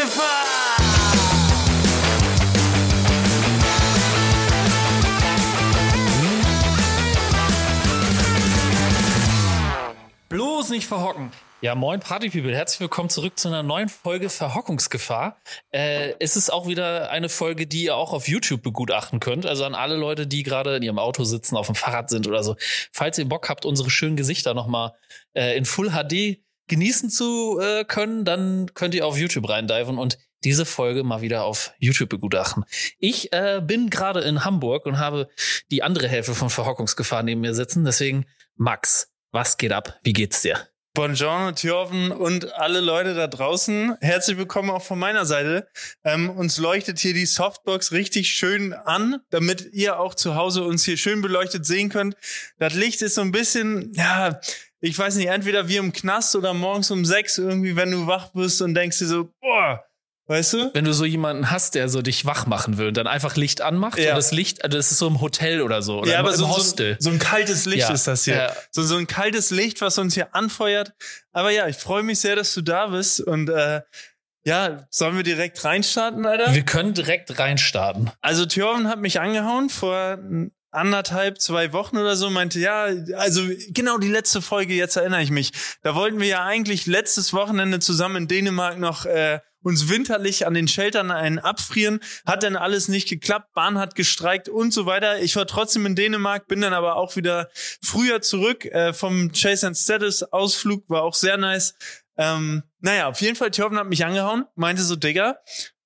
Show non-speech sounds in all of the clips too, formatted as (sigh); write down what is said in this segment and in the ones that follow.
Verhockungsgefahr! Bloß nicht verhocken. Ja, moin Party People, herzlich willkommen zurück zu einer neuen Folge Verhockungsgefahr. Äh, es ist auch wieder eine Folge, die ihr auch auf YouTube begutachten könnt. Also an alle Leute, die gerade in ihrem Auto sitzen, auf dem Fahrrad sind oder so. Falls ihr Bock habt, unsere schönen Gesichter nochmal äh, in Full HD genießen zu äh, können, dann könnt ihr auf YouTube reindiven und diese Folge mal wieder auf YouTube begutachten. Ich äh, bin gerade in Hamburg und habe die andere Hälfte von Verhockungsgefahr neben mir sitzen. Deswegen, Max, was geht ab? Wie geht's dir? Buongiorno, Thjörven und alle Leute da draußen. Herzlich willkommen auch von meiner Seite. Ähm, uns leuchtet hier die Softbox richtig schön an, damit ihr auch zu Hause uns hier schön beleuchtet sehen könnt. Das Licht ist so ein bisschen, ja, ich weiß nicht, entweder wie im Knast oder morgens um sechs irgendwie, wenn du wach bist und denkst dir so, boah, Weißt du? Wenn du so jemanden hast, der so dich wach machen will und dann einfach Licht anmacht Ja. und das Licht, also das ist so im Hotel oder so. Oder ja, im, aber im so, so, Hostel. so ein kaltes Licht Ja. ist das hier. Ja. So, so ein kaltes Licht, was uns hier anfeuert. Aber ja, ich freue mich sehr, dass du da bist. Und äh, ja, sollen wir direkt reinstarten, Alter? Wir können direkt reinstarten. Also Thjörven hat mich angehauen vor anderthalb, zwei Wochen oder so, meinte, ja, also genau die letzte Folge, jetzt erinnere ich mich. Da wollten wir ja eigentlich letztes Wochenende zusammen in Dänemark noch äh, uns winterlich an den Sheltern einen abfrieren. Hat dann alles nicht geklappt, Bahn hat gestreikt und so weiter. Ich war trotzdem in Dänemark, bin dann aber auch wieder früher zurück äh, vom Chase and Status Ausflug, war auch sehr nice. Ähm, naja, auf jeden Fall, Thjörven hat mich angehauen, meinte so, Digga,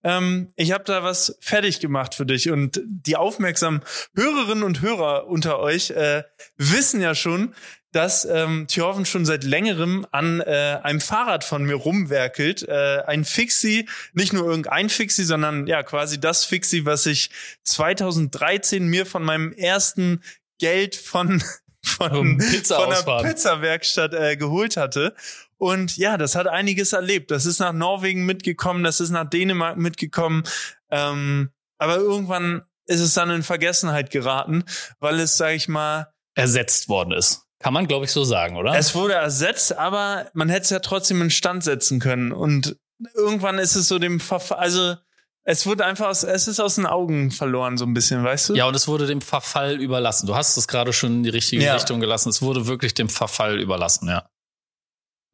ähm, ich habe da was fertig gemacht für dich. Und die aufmerksamen Hörerinnen und Hörer unter euch äh, wissen ja schon, dass ähm, Thjörven schon seit längerem an äh, einem Fahrrad von mir rumwerkelt. Äh, ein Fixie, nicht nur irgendein Fixie, sondern ja quasi das Fixie, was ich 2013 mir von meinem ersten Geld von (laughs) von, von der ausfahren. Pizzawerkstatt äh, geholt hatte. Und ja, das hat einiges erlebt. Das ist nach Norwegen mitgekommen, das ist nach Dänemark mitgekommen. Ähm, aber irgendwann ist es dann in Vergessenheit geraten, weil es, sag ich mal, Ersetzt worden ist. Kann man, glaube ich, so sagen, oder? es wurde ersetzt, aber man hätte es ja trotzdem in Stand setzen können. Und irgendwann ist es so dem Verf also es wurde einfach aus, es ist aus den Augen verloren, so ein bisschen, weißt du? ja, und es wurde dem Verfall überlassen. Du hast es gerade schon in die richtige Ja. Richtung gelassen. Es wurde wirklich dem Verfall überlassen, ja.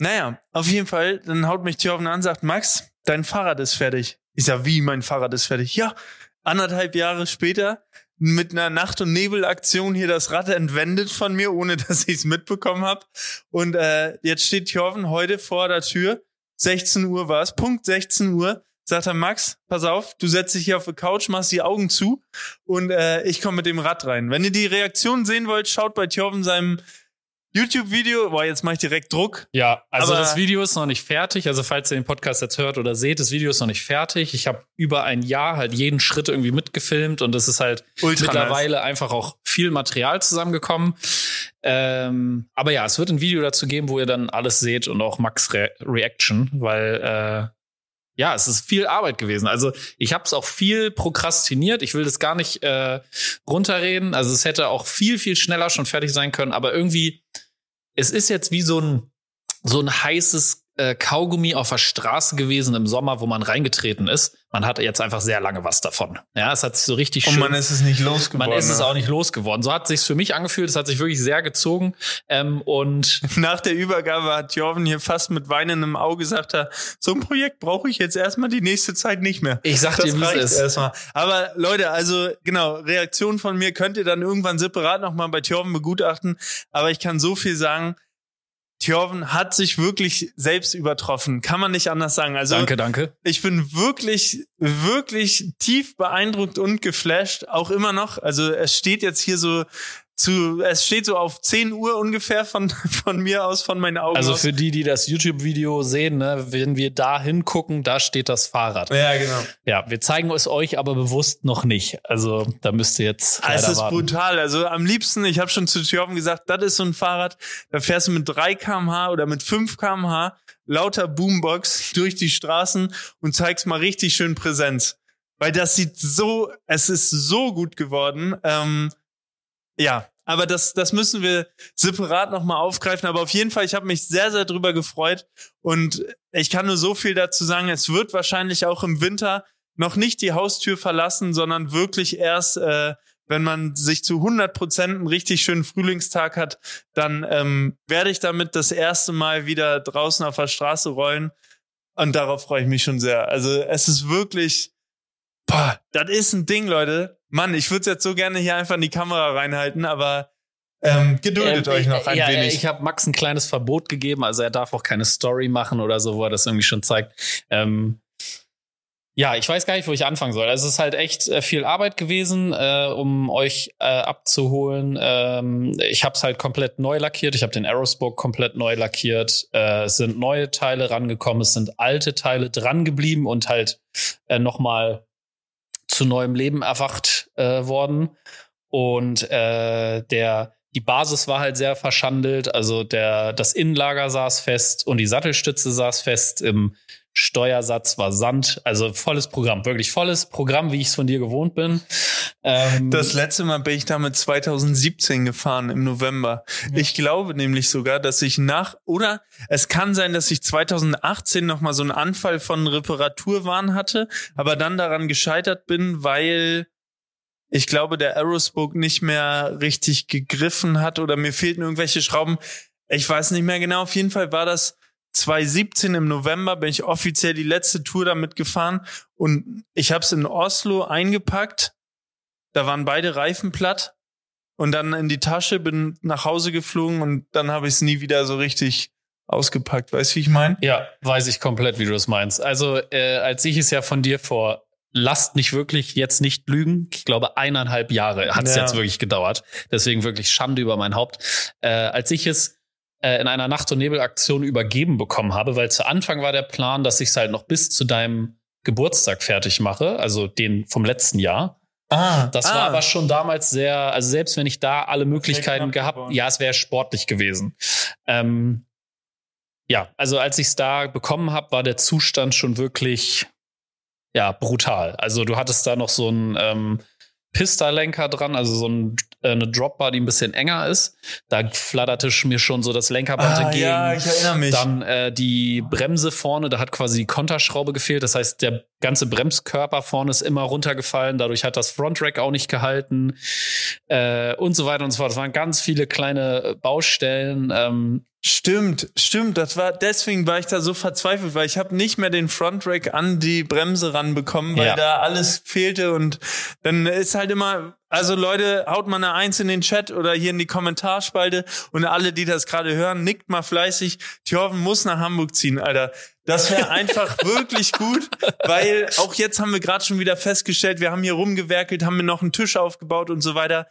Naja, auf jeden Fall, dann haut mich Thjörven an sagt, Max, dein Fahrrad ist fertig. Ich sag, wie, mein Fahrrad ist fertig? Ja, anderthalb Jahre später mit einer Nacht- und Nebelaktion hier das Rad entwendet von mir, ohne (laughs) dass ich es mitbekommen habe. Und äh, jetzt steht Thjörven heute vor der Tür. 16 Uhr war es, Punkt 16 Uhr. Sagt er, Max, pass auf, du setzt dich hier auf die Couch, machst die Augen zu und äh, ich komme mit dem Rad rein. Wenn ihr die Reaktion sehen wollt, schaut bei Thjörven seinem YouTube-Video. Boah, jetzt mache ich direkt Druck. Ja, also das Video ist noch nicht fertig. Also falls ihr den Podcast jetzt hört oder seht, das Video ist noch nicht fertig. Ich habe über ein Jahr halt jeden Schritt irgendwie mitgefilmt und es ist halt Ultra mittlerweile einfach auch viel Material zusammengekommen. Ähm, aber ja, es wird ein Video dazu geben, wo ihr dann alles seht und auch Max Re Reaction, weil äh, ja, es ist viel Arbeit gewesen. Also ich habe es auch viel prokrastiniert. Ich will das gar nicht äh, runterreden. Also es hätte auch viel, viel schneller schon fertig sein können. Aber irgendwie, es ist jetzt wie so ein, so ein heißes äh, Kaugummi auf der Straße gewesen im Sommer, wo man reingetreten ist. Man hatte jetzt einfach sehr lange was davon. Ja, es hat sich so richtig Und schön. man ist es nicht losgeworden. Man ist es ne? auch nicht losgeworden. So hat sich's für mich angefühlt. Es hat sich wirklich sehr gezogen. Ähm, und (laughs) Nach der Übergabe hat Jorven hier fast mit weinendem Auge gesagt, so ein Projekt brauche ich jetzt erstmal die nächste Zeit nicht mehr. ich sag dir, wie es ist. erstmal. Aber Leute, also genau, Reaktion von mir könnt ihr dann irgendwann separat nochmal bei Thjörven begutachten. Aber ich kann so viel sagen, Thjörven hat sich wirklich selbst übertroffen. Kann man nicht anders sagen. Also danke, danke. ich bin wirklich, wirklich tief beeindruckt und geflasht, auch immer noch. Also es steht jetzt hier so zu, es steht so auf 10 Uhr ungefähr von, (laughs) von mir aus, von meinen Augen Also für die, die das YouTube-Video sehen, ne, wenn wir da hingucken, da steht das Fahrrad. ja, genau. Ja, wir zeigen es euch aber bewusst noch nicht. Also da müsst ihr jetzt Ah, Es ist warten. brutal. Also am liebsten, ich habe schon zu Thjörven gesagt, das ist so ein Fahrrad, da fährst du mit 3 kmh oder mit 5 kmh lauter Boombox (laughs) durch die Straßen und zeigst mal richtig schön Präsenz. Weil das sieht so, es ist so gut geworden. Ähm, ja, aber das, das müssen wir separat nochmal aufgreifen. Aber auf jeden Fall, ich habe mich sehr, sehr drüber gefreut. Und ich kann nur so viel dazu sagen. Es wird wahrscheinlich auch im Winter noch nicht die Haustür verlassen, sondern wirklich erst, äh, wenn man sich zu 100 Prozent einen richtig schönen Frühlingstag hat, dann ähm, werde ich damit das erste Mal wieder draußen auf der Straße rollen. Und darauf freue ich mich schon sehr. Also es ist wirklich, boah, das ist ein Ding, Leute. Mann, ich würde es jetzt so gerne hier einfach in die Kamera reinhalten, aber ähm, geduldet Ähm, euch noch ein ja, wenig. Ich habe Max ein kleines Verbot gegeben, also er darf auch keine Story machen oder so, wo er das irgendwie schon zeigt. Ähm, ja, ich weiß gar nicht, wo ich anfangen soll. Also es ist halt echt äh, viel Arbeit gewesen, äh, um euch äh, abzuholen. Ähm, ich habe es halt komplett neu lackiert. Ich habe den Aerospoke komplett neu lackiert. Äh, es sind neue Teile rangekommen, es sind alte Teile dran geblieben und halt äh, nochmal zu neuem Leben erwacht äh, worden. Und äh, der die Basis war halt sehr verschandelt. Also der das Innenlager saß fest und die Sattelstütze saß fest. Im Steuersatz war Sand. Also volles Programm, wirklich volles Programm, wie ich es von dir gewohnt bin. Ähm, Das letzte Mal bin ich damit 2017 gefahren im November. Ich glaube nämlich sogar, dass ich nach oder es kann sein, dass ich 2018 noch mal so einen Anfall von Reparaturwahn hatte, aber dann daran gescheitert bin, weil ich glaube, der Aerospoke nicht mehr richtig gegriffen hat oder mir fehlten irgendwelche Schrauben. Ich weiß nicht mehr genau. Auf jeden Fall war das 2017 im November bin ich offiziell die letzte Tour damit gefahren und ich habe es in Oslo eingepackt da waren beide Reifen platt und dann in die Tasche, bin nach Hause geflogen und dann habe ich es nie wieder so richtig ausgepackt. Weißt du, wie ich meine? Ja, weiß ich komplett, wie du das meinst. Also, äh, als ich es ja von dir vor, lasst nicht wirklich jetzt nicht lügen, ich glaube eineinhalb Jahre hat es Ja. jetzt wirklich gedauert. Deswegen wirklich Schande über mein Haupt. Äh, als ich es in einer Nacht- und Nebelaktion übergeben bekommen habe, weil zu Anfang war der Plan, dass ich es halt noch bis zu deinem Geburtstag fertig mache, also den vom letzten Jahr. Ah, Das war aber schon damals sehr, also selbst wenn ich da alle Möglichkeiten gehabt, geworden. ja, es wäre sportlich gewesen. Ähm, ja, also als ich es da bekommen habe, war der Zustand schon wirklich ja brutal. Also du hattest da noch so einen ähm, Pista-Lenker dran, also so ein, äh, eine Dropbar, die ein bisschen enger ist. Da flatterte mir schon so das Lenkerband ah, entgegen. ja, ich erinnere mich. Dann äh, die Bremse vorne, da hat quasi die Konterschraube gefehlt. Das heißt, der ganze Bremskörper vorne ist immer runtergefallen. Dadurch hat das Frontrack auch nicht gehalten äh, und so weiter und so fort. Das waren ganz viele kleine Baustellen. Ähm, Stimmt, stimmt. Das war deswegen war ich da so verzweifelt, weil ich habe nicht mehr den Frontrack an die Bremse ranbekommen, weil Ja. da alles fehlte und dann ist halt immer, also Leute, haut mal eine Eins in den Chat oder hier in die Kommentarspalte und alle, die das gerade hören, nickt mal fleißig. Thorben muss nach Hamburg ziehen, Alter. Das wäre (laughs) einfach wirklich gut, weil auch jetzt haben wir gerade schon wieder festgestellt, wir haben hier rumgewerkelt, haben mir noch einen Tisch aufgebaut und so weiter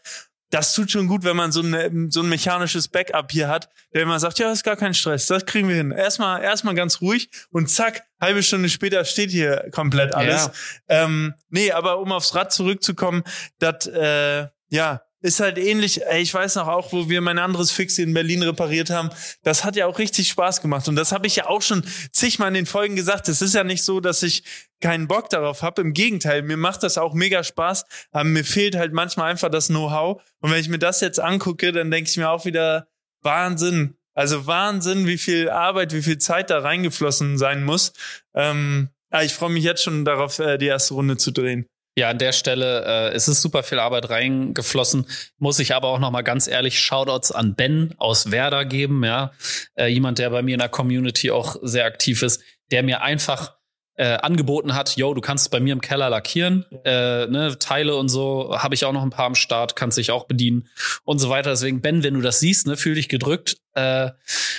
das tut schon gut, wenn man so, eine, so ein mechanisches Backup hier hat, der immer sagt, ja, ist gar kein Stress, das kriegen wir hin. Erstmal, erstmal ganz ruhig und zack, halbe Stunde später steht hier komplett alles. Ähm, nee, aber um aufs Rad zurückzukommen, das, äh, ja, ist halt ähnlich, ich weiß noch auch, wo wir mein anderes Fixie in Berlin repariert haben, das hat ja auch richtig Spaß gemacht und das habe ich ja auch schon zigmal in den Folgen gesagt. Es ist ja nicht so, dass ich keinen Bock darauf habe, im Gegenteil, mir macht das auch mega Spaß, aber mir fehlt halt manchmal einfach das Know-how und wenn ich mir das jetzt angucke, dann denke ich mir auch wieder, Wahnsinn, also Wahnsinn, wie viel Arbeit, wie viel Zeit da reingeflossen sein muss. Ähm, ja, ich freue mich jetzt schon darauf, äh, die erste Runde zu drehen. Ja, an der Stelle äh, es ist super viel Arbeit reingeflossen. Muss ich aber auch noch mal ganz ehrlich Shoutouts an Ben aus Werder geben, ja, äh, jemand, der bei mir in der Community auch sehr aktiv ist, der mir einfach äh, angeboten hat, yo, du kannst bei mir im Keller lackieren, äh, ne, Teile und so, habe ich auch noch ein paar am Start, kannst dich auch bedienen und so weiter. Deswegen, Ben, wenn du das siehst, ne, fühl dich gedrückt, äh,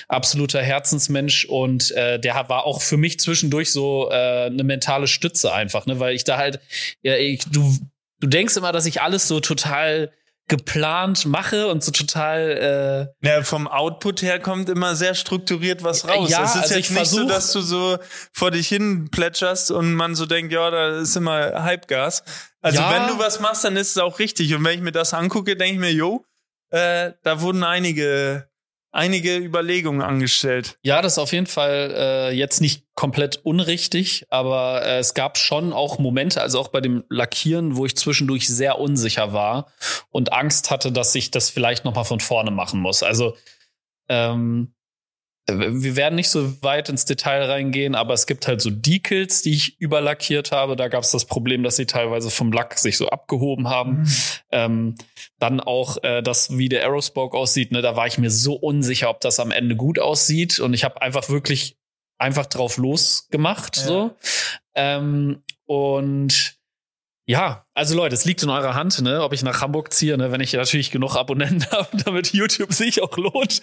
absoluter Herzensmensch und äh, der war auch für mich zwischendurch so äh, eine mentale Stütze einfach, ne, weil ich da halt, ja, ich, du, du denkst immer, dass ich alles so total geplant mache und so total äh, Ja, vom Output her kommt immer sehr strukturiert was raus. Ja, es ist also jetzt ich nicht so, versuch- dass du so vor dich hin plätscherst und man so denkt, ja, da ist immer Halbgas. Also Ja. wenn du was machst, dann ist es auch richtig. Und wenn ich mir das angucke, denke ich mir, jo, äh, da wurden einige einige Überlegungen angestellt. Ja, das ist auf jeden Fall äh, jetzt nicht komplett unrichtig, aber äh, es gab schon auch Momente, also auch bei dem Lackieren, wo ich zwischendurch sehr unsicher war und Angst hatte, dass ich das vielleicht noch mal von vorne machen muss. Also ähm, wir werden nicht so weit ins Detail reingehen, aber es gibt halt so Decals, die ich überlackiert habe. Da gab es das Problem, dass sie teilweise vom Lack sich so abgehoben haben. Mhm. Ähm, dann auch äh, das, wie der Aerospoke aussieht. Ne, da war ich mir so unsicher, ob das am Ende gut aussieht. Und ich habe einfach wirklich einfach drauf losgemacht. Ja. So. Ähm, und ja, also Leute, es liegt in eurer Hand, ne, ob ich nach Hamburg ziehe, ne, wenn ich natürlich genug Abonnenten (laughs) habe, damit YouTube sich auch lohnt.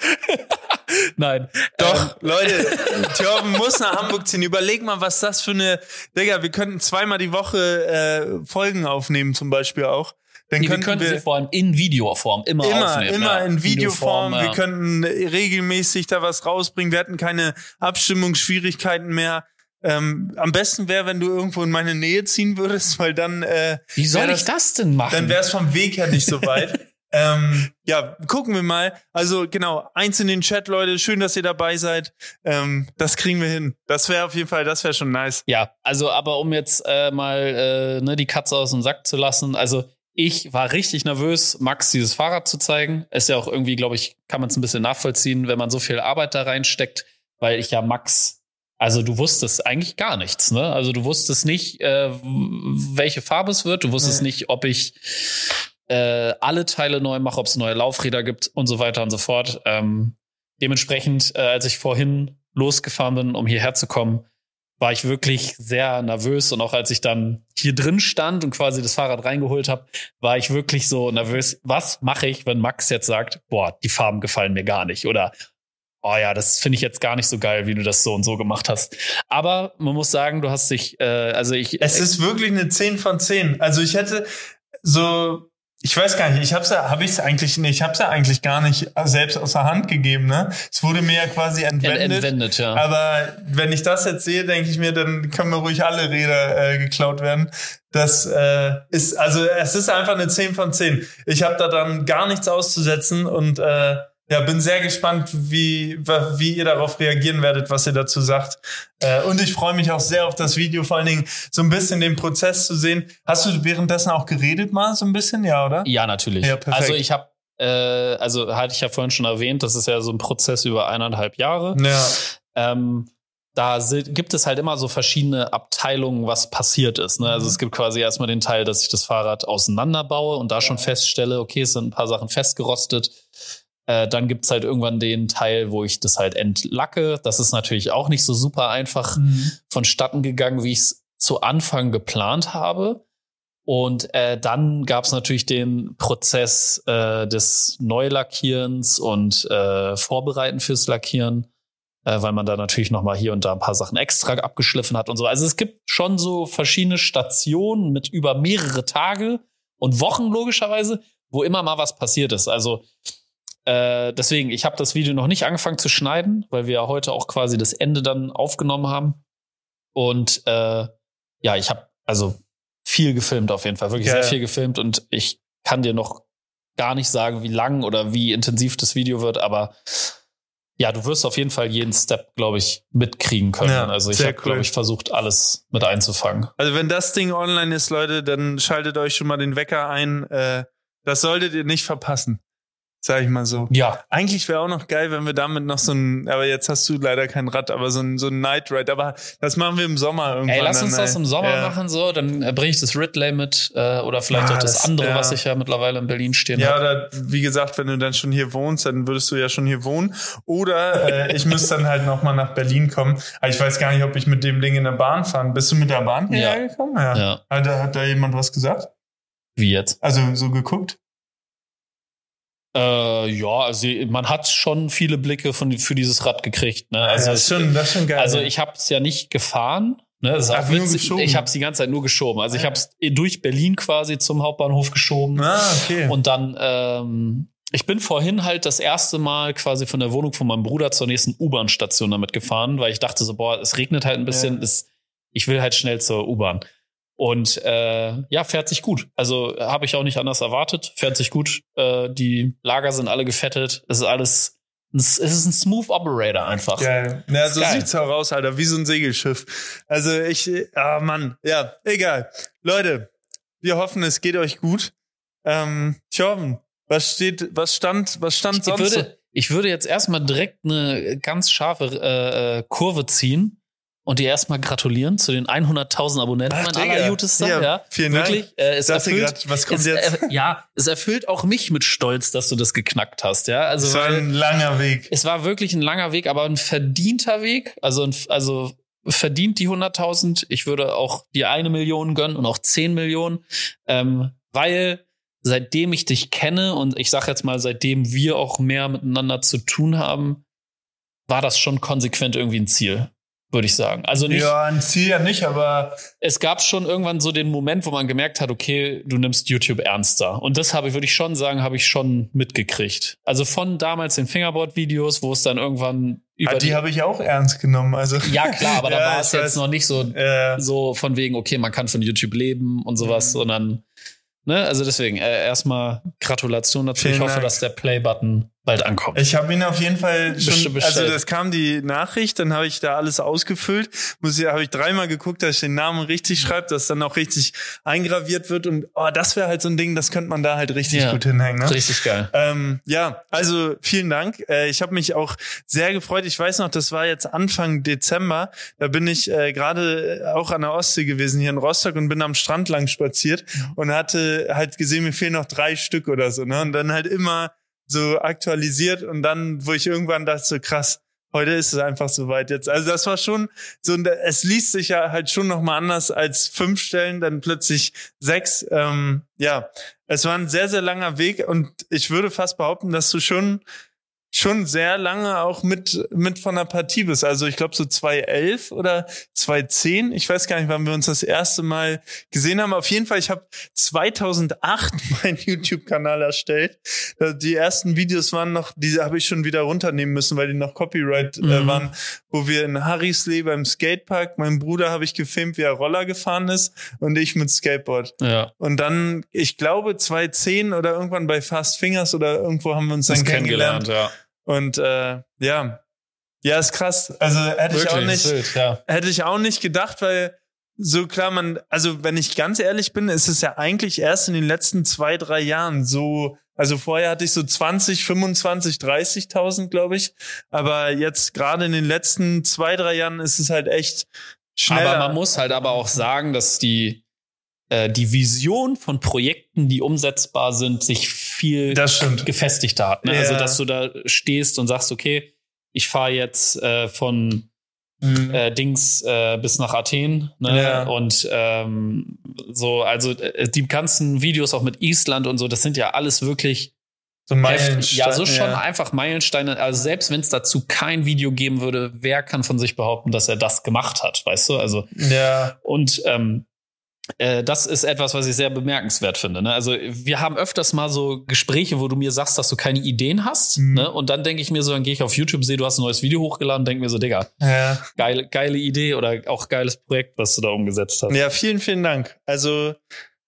(laughs) Nein. Doch, ähm, Leute, (laughs) Thorben muss nach Hamburg ziehen. Überleg mal, was das für eine, Digga, wir könnten zweimal die Woche äh, Folgen aufnehmen, zum Beispiel auch. Dann nee, wir könnten wir, sie vor allem in Videoform immer, immer aufnehmen. Immer ja. in Videoform. Videoform ja. Wir könnten regelmäßig da was rausbringen. Wir hatten keine Abstimmungsschwierigkeiten mehr. Ähm, am besten wäre, wenn du irgendwo in meine Nähe ziehen würdest, weil dann. Äh, Wie soll das, ich das denn machen? Dann wäre es vom Weg her nicht so weit. (laughs) ähm, ja, gucken wir mal. Also genau, eins in den Chat, Leute. Schön, dass ihr dabei seid. Ähm, das kriegen wir hin. Das wäre auf jeden Fall, das wäre schon nice. Ja, also aber um jetzt äh, mal äh, ne, die Katze aus dem Sack zu lassen. Also ich war richtig nervös, Max dieses Fahrrad zu zeigen. Ist ja auch irgendwie, glaube ich, kann man es ein bisschen nachvollziehen, wenn man so viel Arbeit da reinsteckt, weil ich ja Max also du wusstest eigentlich gar nichts, ne? Also du wusstest nicht, äh, welche Farbe es wird. Du wusstest nee. nicht, ob ich äh, alle Teile neu mache, ob es neue Laufräder gibt und so weiter und so fort. Ähm, dementsprechend, äh, als ich vorhin losgefahren bin, um hierher zu kommen, war ich wirklich sehr nervös und auch als ich dann hier drin stand und quasi das Fahrrad reingeholt habe, war ich wirklich so nervös. Was mache ich, wenn Max jetzt sagt, boah, die Farben gefallen mir gar nicht oder oh ja, das finde ich jetzt gar nicht so geil, wie du das so und so gemacht hast. Aber man muss sagen, du hast dich, äh, also ich. Es ist wirklich eine 10 von 10. Also ich hätte so, ich weiß gar nicht, ich hab's ja, hab ich's eigentlich nicht, ich hab's ja eigentlich gar nicht selbst aus der Hand gegeben, ne? Es wurde mir ja quasi entwendet. entwendet ja. Aber wenn ich das jetzt sehe, denke ich mir, dann können mir ruhig alle Räder äh, geklaut werden. Das äh, ist, also es ist einfach eine 10 von 10. Ich habe da dann gar nichts auszusetzen und äh, ja, bin sehr gespannt, wie, wie ihr darauf reagieren werdet, was ihr dazu sagt. Äh, und ich freue mich auch sehr auf das Video, vor allen Dingen so ein bisschen den Prozess zu sehen. Hast du währenddessen auch geredet mal so ein bisschen, ja, oder? Ja, natürlich. Ja, perfekt. Also ich habe, äh, also hatte ich ja vorhin schon erwähnt, das ist ja so ein Prozess über eineinhalb Jahre. Ja. Ähm, da gibt es halt immer so verschiedene Abteilungen, was passiert ist. Ne? Also mhm. es gibt quasi erstmal den Teil, dass ich das Fahrrad auseinanderbaue und da schon feststelle, okay, es sind ein paar Sachen festgerostet. Äh, dann gibt's halt irgendwann den Teil, wo ich das halt entlacke. Das ist natürlich auch nicht so super einfach mhm. vonstatten gegangen, wie ich es zu Anfang geplant habe. Und äh, dann gab's natürlich den Prozess äh, des Neulackierens und äh, Vorbereiten fürs Lackieren, äh, weil man da natürlich noch mal hier und da ein paar Sachen extra abgeschliffen hat und so. Also es gibt schon so verschiedene Stationen mit über mehrere Tage und Wochen logischerweise, wo immer mal was passiert ist. Also äh, deswegen, ich habe das Video noch nicht angefangen zu schneiden, weil wir ja heute auch quasi das Ende dann aufgenommen haben. Und äh, ja, ich habe also viel gefilmt auf jeden Fall, wirklich ja, sehr viel gefilmt und ich kann dir noch gar nicht sagen, wie lang oder wie intensiv das Video wird, aber ja, du wirst auf jeden Fall jeden Step, glaube ich, mitkriegen können. Ja, also ich habe, cool. glaube ich, versucht, alles mit einzufangen. Also wenn das Ding online ist, Leute, dann schaltet euch schon mal den Wecker ein. Äh, das solltet ihr nicht verpassen. Sag ich mal so. Ja. Eigentlich wäre auch noch geil, wenn wir damit noch so ein, aber jetzt hast du leider kein Rad, aber so ein, so ein Night Ride. Aber das machen wir im Sommer irgendwann. Ey, lass uns dann, das im Sommer ja. machen, so. Dann äh, bringe ich das Ridley mit, äh, oder vielleicht ah, auch das, das andere, ja. was ich ja mittlerweile in Berlin stehen Ja, hab. oder wie gesagt, wenn du dann schon hier wohnst, dann würdest du ja schon hier wohnen. Oder äh, ich müsste dann halt nochmal nach Berlin kommen. Aber ich weiß gar nicht, ob ich mit dem Ding in der Bahn fahren. Bist du mit der Bahn hierher ja. gekommen? Ja. ja. Hat, hat da jemand was gesagt? Wie jetzt? Also so geguckt? Äh, ja, also man hat schon viele Blicke von, für dieses Rad gekriegt. Ne? Also, ja, das, ist schon, das ist schon geil. Also ich habe es ja nicht gefahren. Ne? Das ist auch witzig. Ich habe es die ganze Zeit nur geschoben. Also ich habe es durch Berlin quasi zum Hauptbahnhof geschoben. Ah, okay. Und dann, ähm, ich bin vorhin halt das erste Mal quasi von der Wohnung von meinem Bruder zur nächsten U-Bahn-Station damit gefahren, weil ich dachte so, boah, es regnet halt ein bisschen. Ja. Es, ich will halt schnell zur U-Bahn. Und äh, ja, fährt sich gut. Also habe ich auch nicht anders erwartet. Fährt sich gut. Äh, die Lager sind alle gefettet. Es ist alles es ist ein Smooth Operator einfach. Geil. Ja, so Geil. sieht's auch aus, Alter, wie so ein Segelschiff. Also ich, ah Mann, ja, egal. Leute, wir hoffen, es geht euch gut. Ähm, Torben, was steht, was stand, was stand Ich sonst? würde, ich würde jetzt erstmal direkt eine ganz scharfe äh, äh, Kurve ziehen und dir erstmal gratulieren zu den 100.000 Abonnenten. Ach, mein Digga. allergutester, Ja, ja, vielen Dank. Wirklich, Äh, es erfüllt, grad, was kommt es, jetzt? Er, ja, es erfüllt auch mich mit Stolz, dass du das geknackt hast, ja. Also es war ein langer Weg. es war wirklich ein langer Weg, aber ein verdienter Weg. Also, ein, also verdient die 100.000. Ich würde auch die eine Million gönnen und auch 10 Millionen, ähm, weil seitdem ich dich kenne und ich sage jetzt mal, seitdem wir auch mehr miteinander zu tun haben, war das schon konsequent irgendwie ein Ziel, würde ich sagen. Also nicht, Ja, ein Ziel ja nicht, aber es gab schon irgendwann so den Moment, wo man gemerkt hat, okay, du nimmst YouTube ernster. Und das habe ich, würde ich schon sagen, habe ich schon mitgekriegt. Also von damals den Fingerboard-Videos, wo es dann irgendwann über ah, die habe ich auch ernst genommen. Also (laughs) ja, klar, aber da Ja, war es jetzt noch nicht so, äh, so von wegen, okay, man kann von YouTube leben und sowas, Mhm. sondern, ne, also deswegen, äh, erstmal Gratulation dazu. Vielen ich hoffe, Dank. dass der Play-Button bald ankommt. Ich habe ihn auf jeden Fall schon, also das kam die Nachricht, dann habe ich da alles ausgefüllt, muss ich, habe ich dreimal geguckt, dass ich den Namen richtig schreibe, dass dann auch richtig eingraviert wird und oh, das wäre halt so ein Ding, das könnte man da halt richtig Ja. gut hinhängen. Ne? Richtig geil. Ähm, ja, also vielen Dank. Äh, ich habe mich auch sehr gefreut. Ich weiß noch, das war jetzt Anfang Dezember. Da bin ich äh, gerade auch an der Ostsee gewesen hier in Rostock und bin am Strand lang spaziert und hatte halt gesehen, mir fehlen noch drei Stück oder so. Ne? Und dann halt immer so aktualisiert und dann, wo ich irgendwann dachte, so krass, heute ist es einfach soweit jetzt. Also das war schon so, es liest sich ja halt schon noch mal anders als fünf Stellen, dann plötzlich sechs. Ähm, ja, es war ein sehr, sehr langer Weg und ich würde fast behaupten, dass du schon schon sehr lange auch mit mit von der Partie bist. Also ich glaube so 2011 oder 2010. Ich weiß gar nicht, wann wir uns das erste Mal gesehen haben. Auf jeden Fall, ich habe 2008 (laughs) meinen YouTube-Kanal erstellt. Äh, Die ersten Videos waren noch, die habe ich schon wieder runternehmen müssen, weil die noch Copyright äh, Mhm. waren, wo wir in Harrislee beim Skatepark, mein Bruder habe ich gefilmt, wie er Roller gefahren ist und ich mit Skateboard. Ja. Und dann, ich glaube, 2010 oder irgendwann bei Fast Fingers oder irgendwo haben wir uns dann kennengelernt. kennengelernt, ja. Und äh, ja, ja, ist krass. Also hätte ich auch Wirklich, nicht, wild, ja. hätte ich auch nicht gedacht, weil so klar, man, also wenn ich ganz ehrlich bin, ist es ja eigentlich erst in den letzten zwei, drei Jahren so, also vorher hatte ich so 20, 25, 30.000, glaube ich. Aber jetzt gerade in den letzten zwei, drei Jahren ist es halt echt schneller. Aber man muss halt aber auch sagen, dass die, äh, die Vision von Projekten, die umsetzbar sind, sich viel gefestigter hat. Ne? Ja. Also, dass du da stehst und sagst, okay, ich fahre jetzt äh, von Mhm. äh, Dings äh, bis nach Athen. Ne? Ja. Und ähm, so, also äh, die ganzen Videos auch mit Island und so, das sind ja alles wirklich so heftig. Ja, so schon einfach Meilensteine. Also selbst wenn es dazu kein Video geben würde, wer kann von sich behaupten, dass er das gemacht hat, weißt du? Also Ja, und ähm, äh, das ist etwas, was ich sehr bemerkenswert finde. Ne? Also wir haben öfters mal so Gespräche, wo du mir sagst, dass du keine Ideen hast. Mhm. Ne? Und dann denke ich mir so, dann gehe ich auf YouTube, sehe, du hast ein neues Video hochgeladen, denke mir so, Digga, ja. geile, geile Idee oder auch geiles Projekt, was du da umgesetzt hast. Ja, vielen, vielen Dank. Also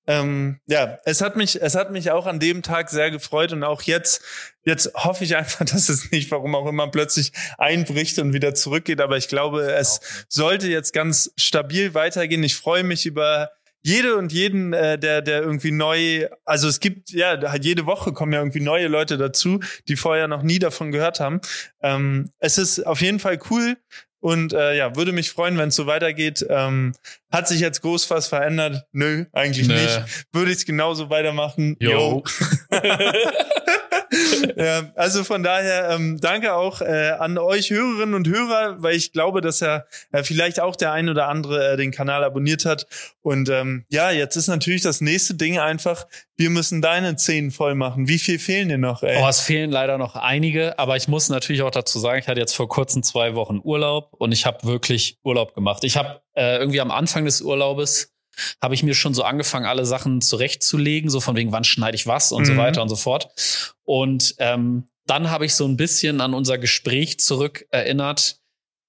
ähm, ja, es hat mich, es hat mich auch an dem Tag sehr gefreut und auch jetzt, jetzt hoffe ich einfach, (laughs) dass es nicht, warum auch immer, plötzlich einbricht und wieder zurückgeht. Aber ich glaube, es sollte jetzt ganz stabil weitergehen. Ich freue mich über jede und jeden, äh, der, der irgendwie neu, also es gibt, ja, halt jede Woche kommen ja irgendwie neue Leute dazu, die vorher noch nie davon gehört haben. Ähm, es ist auf jeden Fall cool und äh, ja, würde mich freuen, wenn es so weitergeht. Ähm, hat sich jetzt groß was verändert? Nö, eigentlich Nö. nicht. Würde ich es genauso weitermachen? Jo. (laughs) (laughs) ja, also von daher ähm, danke auch äh, an euch Hörerinnen und Hörer, weil ich glaube, dass ja äh, vielleicht auch der ein oder andere äh, den Kanal abonniert hat. Und ähm, ja, jetzt ist natürlich das nächste Ding einfach, wir müssen deine Zehn voll machen. Wie viel fehlen dir noch? Ey? Oh, es fehlen leider noch einige, aber ich muss natürlich auch dazu sagen, ich hatte jetzt vor kurzem zwei Wochen Urlaub und ich habe wirklich Urlaub gemacht. Ich habe äh, irgendwie am Anfang des Urlaubes habe ich mir schon so angefangen, alle Sachen zurechtzulegen, so von wegen, wann schneide ich was und so Mhm. weiter und so fort. Und ähm, dann habe ich so ein bisschen an unser Gespräch zurück erinnert,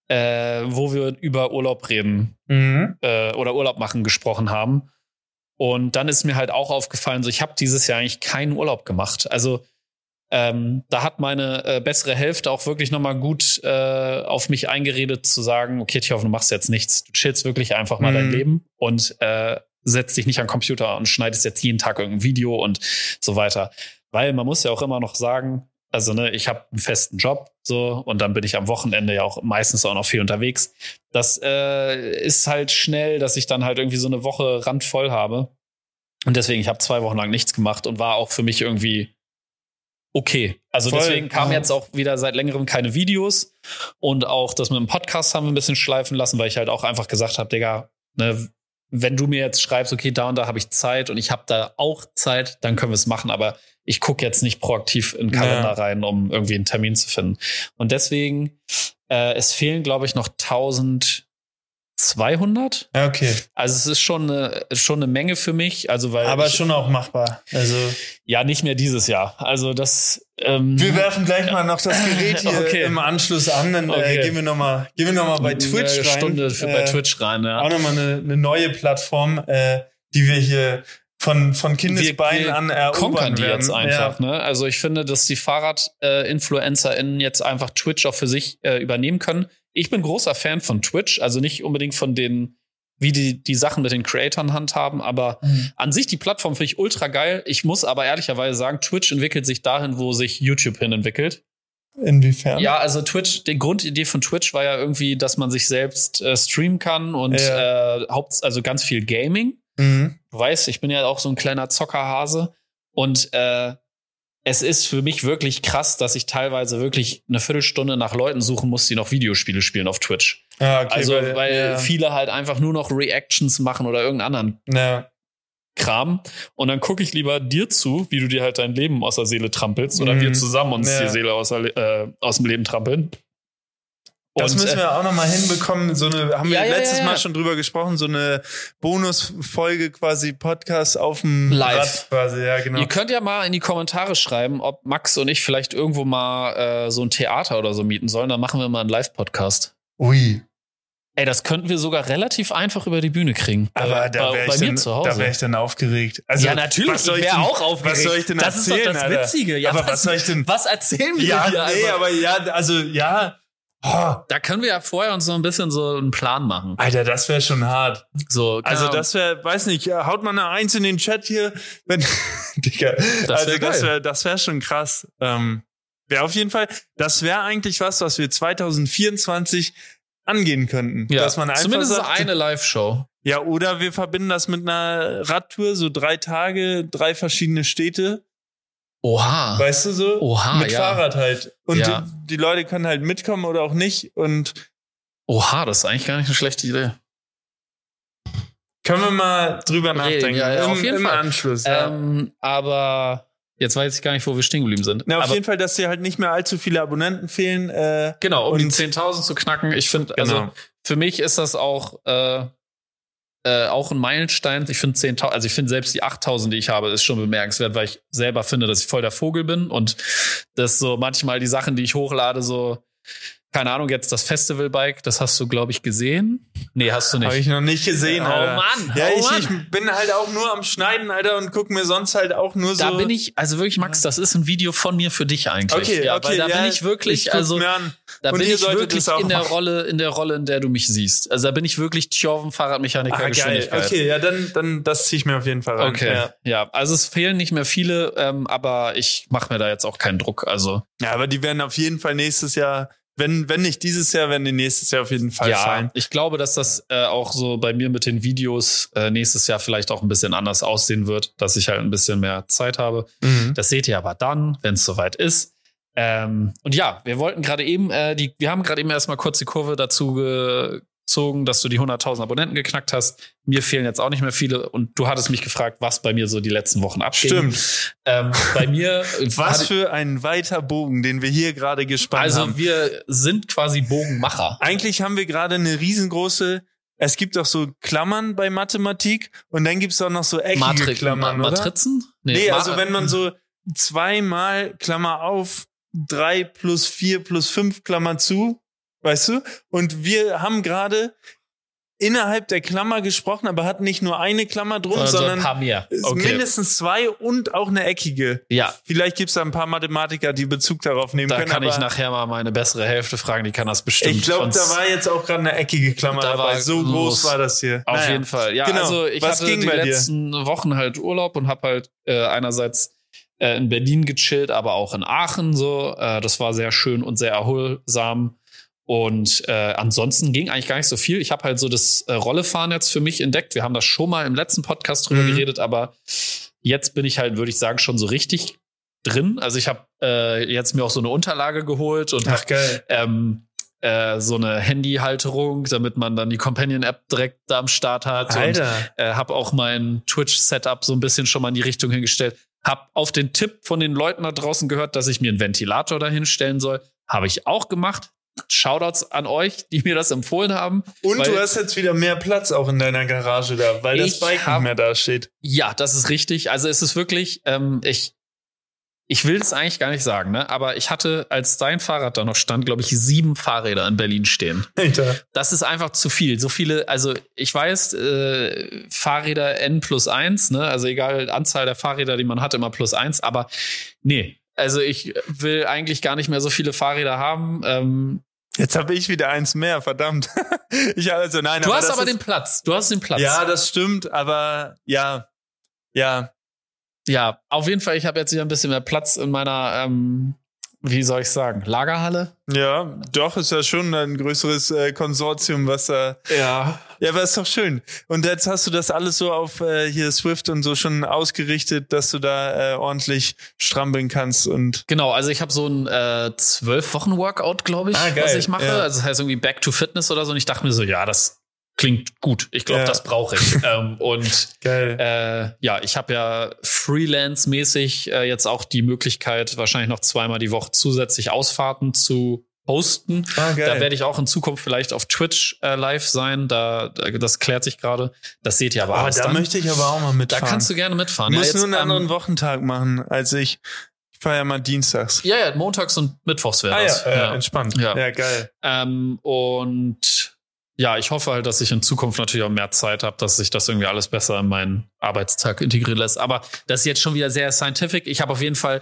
äh, wo wir über Urlaub reden Mhm. äh, oder Urlaub machen gesprochen haben. Und dann ist mir halt auch aufgefallen, so ich habe dieses Jahr eigentlich keinen Urlaub gemacht. Also ähm, da hat meine äh, bessere Hälfte auch wirklich nochmal gut äh, auf mich eingeredet, zu sagen, okay, ich hoffe, du machst jetzt nichts. Du chillst wirklich einfach mal Mhm. dein Leben und äh, setzt dich nicht an den Computer und schneidest jetzt jeden Tag irgendein Video und so weiter. Weil man muss ja auch immer noch sagen, also ne, ich habe einen festen Job so und dann bin ich am Wochenende ja auch meistens auch noch viel unterwegs. Das äh, ist halt schnell, dass ich dann halt irgendwie so eine Woche randvoll habe. Und deswegen, ich habe zwei Wochen lang nichts gemacht und war auch für mich irgendwie okay. Also Voll, deswegen kamen ja. jetzt auch wieder seit längerem keine Videos und auch das mit dem Podcast haben wir ein bisschen schleifen lassen, weil ich halt auch einfach gesagt habe, Digga, ne, wenn du mir jetzt schreibst, okay, da und da habe ich Zeit und ich habe da auch Zeit, dann können wir es machen. Aber ich gucke jetzt nicht proaktiv in den Kalender ja. rein, um irgendwie einen Termin zu finden. Und deswegen, äh, es fehlen, glaube ich, noch 1000 200. Okay. Also es ist schon eine, schon eine Menge für mich. Also weil aber ich, schon auch machbar. Also ja, nicht mehr dieses Jahr. Also das. Ähm, wir werfen gleich mal noch das Gerät (laughs) hier okay. im Anschluss an. Dann äh, okay. gehen wir nochmal gehen wir noch mal bei Twitch eine rein. Stunde für, äh, bei Twitch rein. Ja. Auch nochmal eine, eine neue Plattform, äh, die wir hier von, von Kindesbeinen an erobern die jetzt einfach. Ja. Ne? Also ich finde, dass die Fahrradinfluencer*innen äh, jetzt einfach Twitch auch für sich äh, übernehmen können. Ich bin großer Fan von Twitch, also nicht unbedingt von den, wie die die Sachen mit den Creatoren handhaben, aber. Mhm. an sich die Plattform finde ich ultra geil. Ich muss aber ehrlicherweise sagen, Twitch entwickelt sich dahin, wo sich YouTube hin entwickelt. Inwiefern? Ja, also Twitch, die Grundidee von Twitch war ja irgendwie, dass man sich selbst äh, streamen kann und Ja. äh, haupt, also ganz viel Gaming. Mhm. Du weißt, ich bin ja auch so ein kleiner Zockerhase und äh, es ist für mich wirklich krass, dass ich teilweise wirklich eine Viertelstunde nach Leuten suchen muss, die noch Videospiele spielen auf Twitch. Ja, okay, also, weil, ja, viele halt einfach nur noch Reactions machen oder irgendeinen anderen ja. Kram. Und dann gucke ich lieber dir zu, wie du dir halt dein Leben aus der Seele trampelst oder Mhm. wir zusammen uns Ja. die Seele aus, der, äh, aus dem Leben trampeln. Das Und, müssen äh, wir auch noch mal hinbekommen. So eine haben Ja, wir ja, letztes ja, ja. Mal schon drüber gesprochen. So eine Bonusfolge quasi Podcast auf dem Live. Rad quasi. Ja, genau. Ihr könnt ja mal in die Kommentare schreiben, ob Max und ich vielleicht irgendwo mal äh, so ein Theater oder so mieten sollen. Dann machen wir mal einen Live-Podcast. Ui. Ey, das könnten wir sogar relativ einfach über die Bühne kriegen. Aber Äh, da bei, wäre bei ich, mir dann- zu Hause. da wär ich dann aufgeregt. Also, ja, natürlich. Was soll ich ich wäre auch aufgeregt. Was soll ich denn das erzählen? ist doch das? Witzige. Ja, aber was soll ich denn? was erzählen wir Ja, dir? nee, einfach? aber ja, also ja. Oh, da können wir ja vorher uns so ein bisschen so einen Plan machen. Alter, das wäre schon hart. So, Also das wäre, weiß nicht, ja, haut mal eine Eins in den Chat hier, wenn, (laughs) Digga, wär also das geil. wäre, das wäre schon krass. Ähm, wäre auf jeden Fall, das wäre eigentlich was, was wir 2024 angehen könnten, ja, dass man einfach zumindest sagt, eine Live-Show. ja, oder wir verbinden das mit einer Radtour, so drei Tage, drei verschiedene Städte, Oha. weißt du so, Oha, mit ja. Fahrrad halt. Und Ja. die, die Leute können halt mitkommen oder auch nicht und Oha, das ist eigentlich gar nicht eine schlechte Idee. können wir mal drüber Reden, nachdenken. ja, ja, Im, auf jeden im Fall. Anschluss. Ähm, aber jetzt weiß ich gar nicht, wo wir stehen geblieben sind. Na, auf aber, jeden Fall, dass dir halt nicht mehr allzu viele Abonnenten fehlen. Äh, Genau, um die Und- 10.000 zu knacken. Ich finde, Genau. also für mich ist das auch, äh, äh, auch ein Meilenstein. Ich finde 10.000, also ich finde selbst die 8.000, die ich habe, ist schon bemerkenswert, weil ich selber finde, dass ich voll der Vogel bin und dass so manchmal die Sachen, die ich hochlade, so, keine Ahnung, jetzt das Festivalbike, das hast du, glaube ich, gesehen. Nee, hast du nicht. Habe ich noch nicht gesehen, Oh Alter. Mann, Ja, oh ich, Mann. ich bin halt auch nur am Schneiden, Alter, und guck mir sonst halt auch nur so. Da bin ich, also wirklich, Max, das ist ein Video von mir für dich eigentlich. Okay, ja, okay, da ja, bin ich wirklich, ich also da Und bin ich wirklich in der machen. Rolle, in der Rolle, in der du mich siehst. Also da bin ich wirklich Tjoven Fahrradmechaniker Ah, geil. Okay, ja, dann, dann das zieh ich mir auf jeden Fall rein. Okay, Ja. ja. Also es fehlen nicht mehr viele, ähm, aber ich mache mir da jetzt auch keinen Druck. Also ja, aber die werden auf jeden Fall nächstes Jahr, wenn, wenn nicht dieses Jahr, werden die nächstes Jahr auf jeden Fall ja, fallen. ich glaube, dass das äh, auch so bei mir mit den Videos äh, nächstes Jahr vielleicht auch ein bisschen anders aussehen wird, dass ich halt ein bisschen mehr Zeit habe. Mhm. Das seht ihr aber dann, wenn es soweit ist. Ähm, und ja, wir wollten gerade eben, äh, die, wir haben gerade eben erstmal kurz die Kurve dazu gezogen, dass du die 100.000 Abonnenten geknackt hast. Mir fehlen jetzt auch nicht mehr viele und du hattest mich gefragt, was bei mir so die letzten Wochen abgeht. Stimmt. Ähm, bei mir, Was hatte- für ein weiter Bogen, den wir hier gerade gespannt also haben. wir sind quasi Bogenmacher. Eigentlich haben wir gerade eine riesengroße, es gibt auch so Klammern bei Mathematik und dann gibt's auch noch so eckige Matri Klammern, Ma? Matrizen? Nee, Ma- also wenn man so zweimal Klammer auf, drei plus vier plus fünf Klammer zu, weißt du? Und wir haben gerade innerhalb der Klammer gesprochen, aber hat nicht nur eine Klammer drum, Sondern so sondern ein paar mehr. Okay. mindestens zwei und auch eine eckige. Ja. Vielleicht gibt's da ein paar Mathematiker, die Bezug darauf nehmen Da können. kann ich nachher mal meine bessere Hälfte fragen, die kann das bestimmt. ich glaube, da war jetzt auch gerade eine eckige Klammer Da dabei. So los. groß war das hier. Auf Naja. jeden Fall. Ja, Genau. also ich Was hatte ging die bei dir? letzten Wochen halt Urlaub und habe halt äh, einerseits äh, in Berlin gechillt, aber auch in Aachen so. Äh, das war sehr schön und sehr erholsam. Und äh, ansonsten ging eigentlich gar nicht so viel. Ich habe halt so das äh, Rollefahren jetzt für mich entdeckt. Wir haben das schon mal im letzten Podcast drüber Mhm. geredet, aber jetzt bin ich halt, würde ich sagen, schon so richtig drin. Also ich habe äh, jetzt mir auch so eine Unterlage geholt und Ach geil. ähm, äh, so eine Handyhalterung, damit man dann die Companion-App direkt da am Start hat. Und Alter. äh, habe auch mein Twitch-Setup so ein bisschen schon mal in die Richtung hingestellt. Hab auf den Tipp von den Leuten da draußen gehört, dass ich mir einen Ventilator dahin stellen soll. Habe ich auch gemacht. Shoutouts an euch, die mir das empfohlen haben. Und du hast jetzt wieder mehr Platz auch in deiner Garage da, weil das Bike hab- nicht mehr da steht. Ja, das ist richtig. Also es ist wirklich, ähm, ich, ich will es eigentlich gar nicht sagen, ne? aber ich hatte, als dein Fahrrad da noch stand, glaube ich, sieben Fahrräder in Berlin stehen. Alter. Das ist einfach zu viel. So viele, also ich weiß, äh, Fahrräder N plus eins, ne? Also egal Anzahl der Fahrräder, die man hat, immer plus eins, aber nee. Also ich will eigentlich gar nicht mehr so viele Fahrräder haben. Ähm, Jetzt habe ich wieder eins mehr, verdammt. (laughs) ich also nein, du hast das aber ist- den Platz. Du hast den Platz. Ja, das stimmt, aber ja. Ja, Ja, auf jeden Fall. Ich habe jetzt wieder ein bisschen mehr Platz in meiner, ähm, wie soll ich sagen, Lagerhalle. ja, doch ist ja schon ein größeres äh, Konsortium, was da Ja. Ja, aber ist doch schön. Und jetzt hast du das alles so auf äh, hier Swift und so schon ausgerichtet, dass du da äh, ordentlich strampeln kannst und Genau, also ich habe so ein äh, zwölf Wochen Workout, glaube ich, Ah, was ich mache. Ja. Also das heißt irgendwie Back to Fitness oder so. Und ich dachte mir so, ja, das klingt gut. Ich glaube, Ja. das brauche ich. (laughs) ähm, und geil. äh, ja, ich habe ja freelance-mäßig äh, jetzt auch die Möglichkeit, wahrscheinlich noch zweimal die Woche zusätzlich Ausfahrten zu hosten. ah. Da werde ich auch in Zukunft vielleicht auf Twitch äh, live sein. Da, da das klärt sich gerade. Das seht ihr aber oh, alles da dann. möchte ich aber auch mal da mitfahren. kannst du gerne mitfahren. du musst ja, nur einen anderen ähm, Wochentag machen als ich. Ich fahre ja mal dienstags. Ja, ja, montags und mittwochs wäre Ah das. ja, äh, entspannt. Ja. ja, geil. Ähm, und ja, ich hoffe halt, dass ich in Zukunft natürlich auch mehr Zeit habe, dass sich das irgendwie alles besser in meinen Arbeitstag integrieren lässt. Aber das ist jetzt schon wieder sehr scientific. Ich habe auf jeden Fall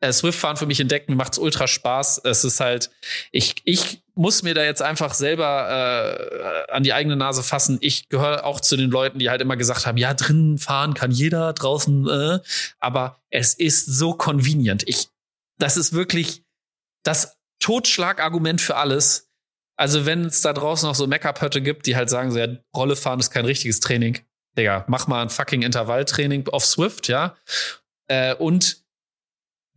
äh, Swift-Fahren für mich entdeckt. Mir macht's ultra Spaß. Es ist halt, ich, ich muss mir da jetzt einfach selber äh, an die eigene Nase fassen. Ich gehöre auch zu den Leuten, die halt immer gesagt haben, ja, drinnen fahren kann jeder, draußen, äh. aber es ist so convenient. Ich, das ist wirklich das Totschlagargument für alles. Also wenn es da draußen noch so Meckerpötte gibt, die halt sagen, so, ja, Rolle fahren ist kein richtiges Training. Digga, mach mal ein fucking Intervalltraining auf Swift, ja. Äh, und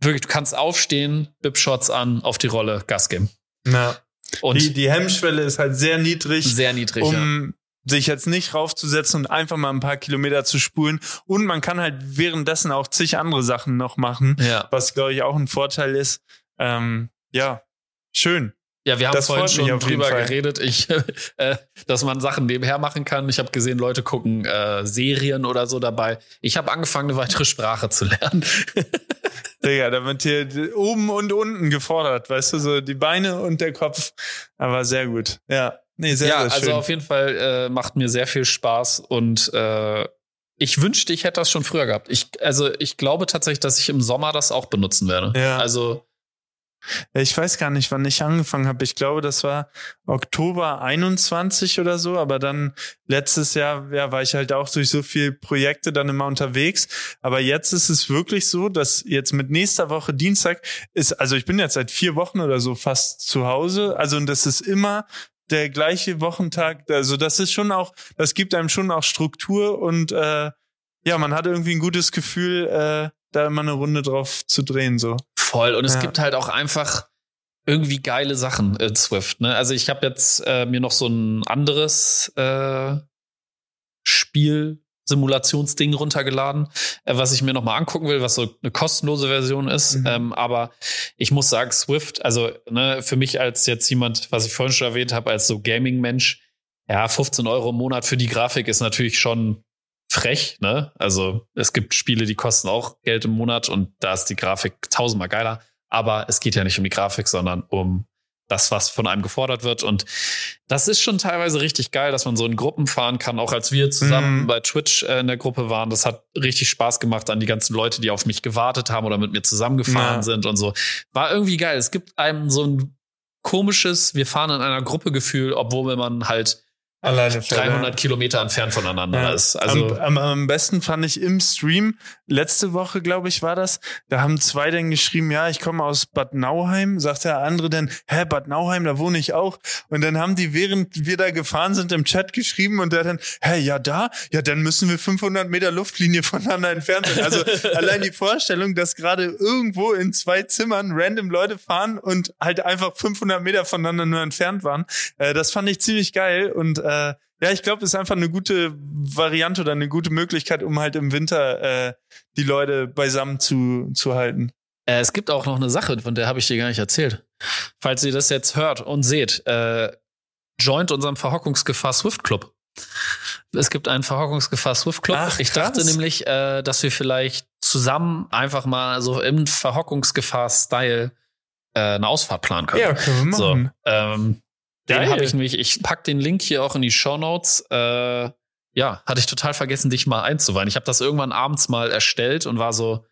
wirklich, du kannst aufstehen, Bip-Shots an, auf die Rolle, Gas geben. Ja. Und Die, die Hemmschwelle ist halt sehr niedrig, sehr niedrig, ja. um sich jetzt nicht raufzusetzen und einfach mal ein paar Kilometer zu spulen. Und man kann halt währenddessen auch zig andere Sachen noch machen, Ja. was glaube ich auch ein Vorteil ist. Ähm, ja, schön. Ja, wir haben Das vorhin schon drüber Fall. geredet, ich, (laughs) äh, dass man Sachen nebenher machen kann. Ich habe gesehen, Leute gucken äh, Serien oder so dabei. Ich habe angefangen, eine weitere Sprache zu lernen. (laughs) Digga, da wird hier oben und unten gefordert, weißt du, so die Beine und der Kopf. Aber sehr gut. Ja, nee, sehr, ja, sehr schön. also auf jeden Fall äh, macht mir sehr viel Spaß und äh, ich wünschte, ich hätte das schon früher gehabt. Ich, also ich glaube tatsächlich, dass ich im Sommer das auch benutzen werde. Ja. Also ich weiß gar nicht, wann ich angefangen habe. Ich glaube, das war Oktober 21 oder so, aber dann letztes Jahr ja, war ich halt auch durch so viele Projekte dann immer unterwegs. Aber jetzt ist es wirklich so, dass jetzt mit nächster Woche Dienstag ist, also ich bin jetzt seit vier Wochen oder so fast zu Hause. Also und das ist immer der gleiche Wochentag. Also das ist schon auch, das gibt einem schon auch Struktur und äh, ja, man hat irgendwie ein gutes Gefühl, äh, da immer eine Runde drauf zu drehen. So. Voll. Und es Ja. gibt halt auch einfach irgendwie geile Sachen in Swift. Ne? Also ich habe jetzt äh, mir noch so ein anderes äh, Spiel. Simulationsding runtergeladen, äh, was ich mir noch mal angucken will, was so eine kostenlose Version ist. Mhm. Ähm, aber ich muss sagen, Swift, also ne, für mich als jetzt jemand, was ich vorhin schon erwähnt habe, als so Gaming-Mensch, ja, 15 Euro im Monat für die Grafik ist natürlich schon frech, ne? Also es gibt Spiele, die kosten auch Geld im Monat und da ist die Grafik tausendmal geiler. Aber es geht ja nicht um die Grafik, sondern um das, was von einem gefordert wird. Und das ist schon teilweise richtig geil, dass man so in Gruppen fahren kann. Auch als wir zusammen Mhm. bei Twitch äh, in der Gruppe waren, das hat richtig Spaß gemacht an die ganzen Leute, die auf mich gewartet haben oder mit mir zusammengefahren Ja. sind und so. War irgendwie geil. Es gibt einem so ein komisches, wir fahren in einer Gruppe Gefühl, obwohl man halt Alleine 300 Kilometer entfernt voneinander Ja. ist. Also am, am, am besten fand ich im Stream, letzte Woche, glaube ich, war das, da haben zwei dann geschrieben, ja, ich komme aus Bad Nauheim, sagt der andere dann, hä, Bad Nauheim, da wohne ich auch. Und dann haben die, während wir da gefahren sind, im Chat geschrieben und der dann, hä, ja, da? Ja, dann müssen wir 500 Meter Luftlinie (laughs) voneinander entfernt sein. Also allein die Vorstellung, dass gerade irgendwo in zwei Zimmern random Leute fahren und halt einfach 500 Meter voneinander nur entfernt waren, äh, das fand ich ziemlich geil und äh, ja, ich glaube, es ist einfach eine gute Variante oder eine gute Möglichkeit, um halt im Winter äh, die Leute beisammen zu, zu halten. Äh, es gibt auch noch eine Sache, von der habe ich dir gar nicht erzählt. Falls ihr das jetzt hört und seht, äh, joint unserem Verhockungsgefahr Swift Club. Es gibt einen Verhockungsgefahr Swift Club. Ach, ich dachte nämlich, äh, dass wir vielleicht zusammen einfach mal so im Verhockungsgefahr-Style äh, eine Ausfahrt planen können. können wir So, ähm, den habe ich nämlich, ich pack den Link hier auch in die Show Notes. Äh, ja, hatte ich total vergessen, dich mal einzuweihen. Ich habe das irgendwann abends mal erstellt und war so,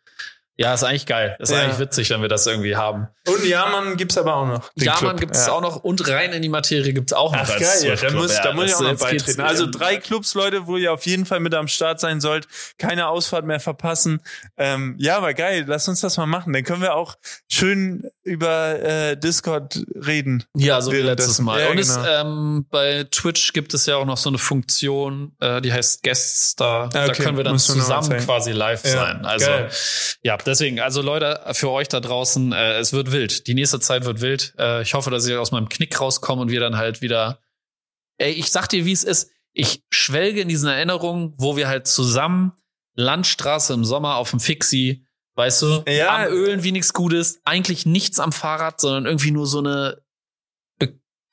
ja, ist eigentlich geil. Ist Ja. eigentlich witzig, wenn wir das irgendwie haben. Und Jamann gibt's aber auch noch. den Ja, Club. man gibt es Ja. auch noch und rein in die Materie gibt es auch noch. Ach geil, ja, da muss, da muss ich auch noch beitreten. Also drei Clubs, Leute, wo ihr auf jeden Fall mit am Start sein sollt. Keine Ausfahrt mehr verpassen. Ähm, ja, aber geil, lass uns das mal machen. Dann können wir auch schön über äh, Discord reden. Ja, so wie letztes Mal. Ja, und es, genau. ähm, bei Twitch gibt es ja auch noch so eine Funktion, äh, die heißt Guest Star. Da Okay, können wir dann zusammen quasi live Ja, sein. Also geil. ja, deswegen, also Leute, für euch da draußen, äh, es wird wild. Die nächste Zeit wird wild. Äh, ich hoffe, dass ich aus meinem Knick rauskomme und wir dann halt wieder. Ey, ich sag dir, wie es ist. Ich schwelge in diesen Erinnerungen, wo wir halt zusammen Landstraße im Sommer auf dem Fixie, weißt du, Ja. am Ölen wie nichts Gutes, eigentlich nichts am Fahrrad, sondern irgendwie nur so eine